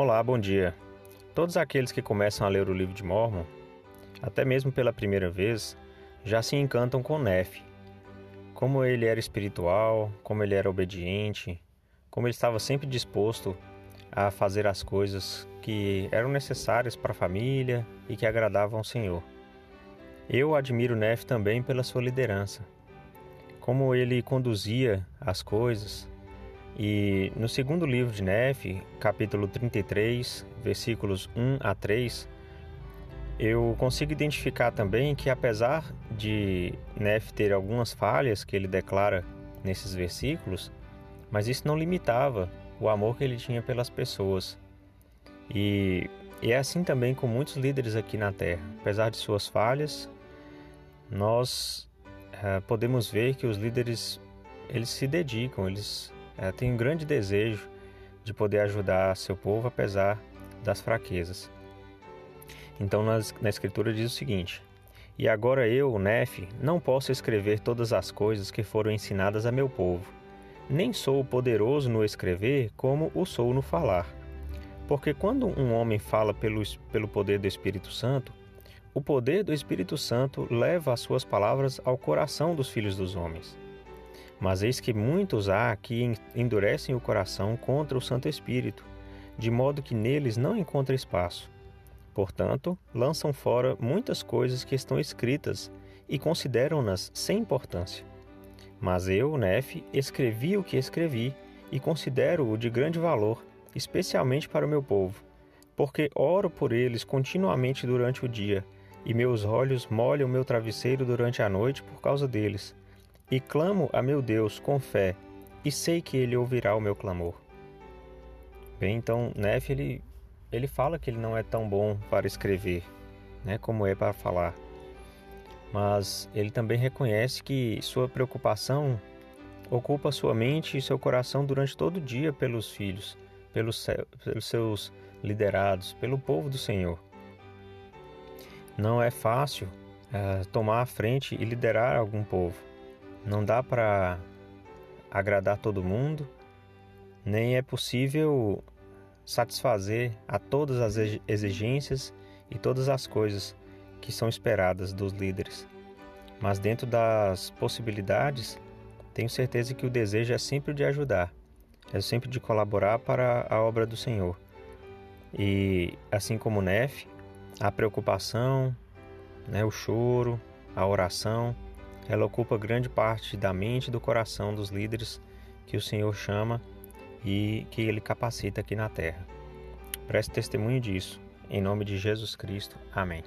Olá, bom dia. Todos aqueles que começam a ler o livro de Mormon, até mesmo pela primeira vez, já se encantam com Nef. Como ele era espiritual, como ele era obediente, como ele estava sempre disposto a fazer as coisas que eram necessárias para a família e que agradavam ao Senhor. Eu admiro Nef também pela sua liderança, como ele conduzia as coisas. E no segundo livro de Nef, capítulo 33, versículos 1 a 3, eu consigo identificar também que apesar de Nef ter algumas falhas que ele declara nesses versículos, mas isso não limitava o amor que ele tinha pelas pessoas. E, é assim também com muitos líderes aqui na Terra. Apesar de suas falhas, nós uh, podemos ver que os líderes eles se dedicam, eles uh, têm um grande desejo de poder ajudar seu povo apesar das fraquezas. Então nas, na Escritura diz o seguinte: E agora eu, Nefe, não posso escrever todas as coisas que foram ensinadas a meu povo nem sou poderoso no escrever como o sou no falar. Porque quando um homem fala pelo, pelo poder do Espírito Santo, o poder do Espírito Santo leva as suas palavras ao coração dos filhos dos homens. Mas eis que muitos há que endurecem o coração contra o Santo Espírito, de modo que neles não encontra espaço. Portanto, lançam fora muitas coisas que estão escritas e consideram-nas sem importância mas eu, Nef, escrevi o que escrevi e considero-o de grande valor, especialmente para o meu povo, porque oro por eles continuamente durante o dia, e meus olhos molham meu travesseiro durante a noite por causa deles. E clamo a meu Deus com fé, e sei que ele ouvirá o meu clamor. Bem, então Nef ele, ele fala que ele não é tão bom para escrever, né, como é para falar mas ele também reconhece que sua preocupação ocupa sua mente e seu coração durante todo o dia pelos filhos, pelos, pelos seus liderados, pelo povo do Senhor. Não é fácil é, tomar a frente e liderar algum povo. Não dá para agradar todo mundo, nem é possível satisfazer a todas as exigências e todas as coisas que são esperadas dos líderes. Mas dentro das possibilidades, tenho certeza que o desejo é sempre de ajudar, é sempre de colaborar para a obra do Senhor. E assim como Nef, a preocupação, né, o choro, a oração, ela ocupa grande parte da mente e do coração dos líderes que o Senhor chama e que ele capacita aqui na terra. Preste testemunho disso. Em nome de Jesus Cristo. Amém.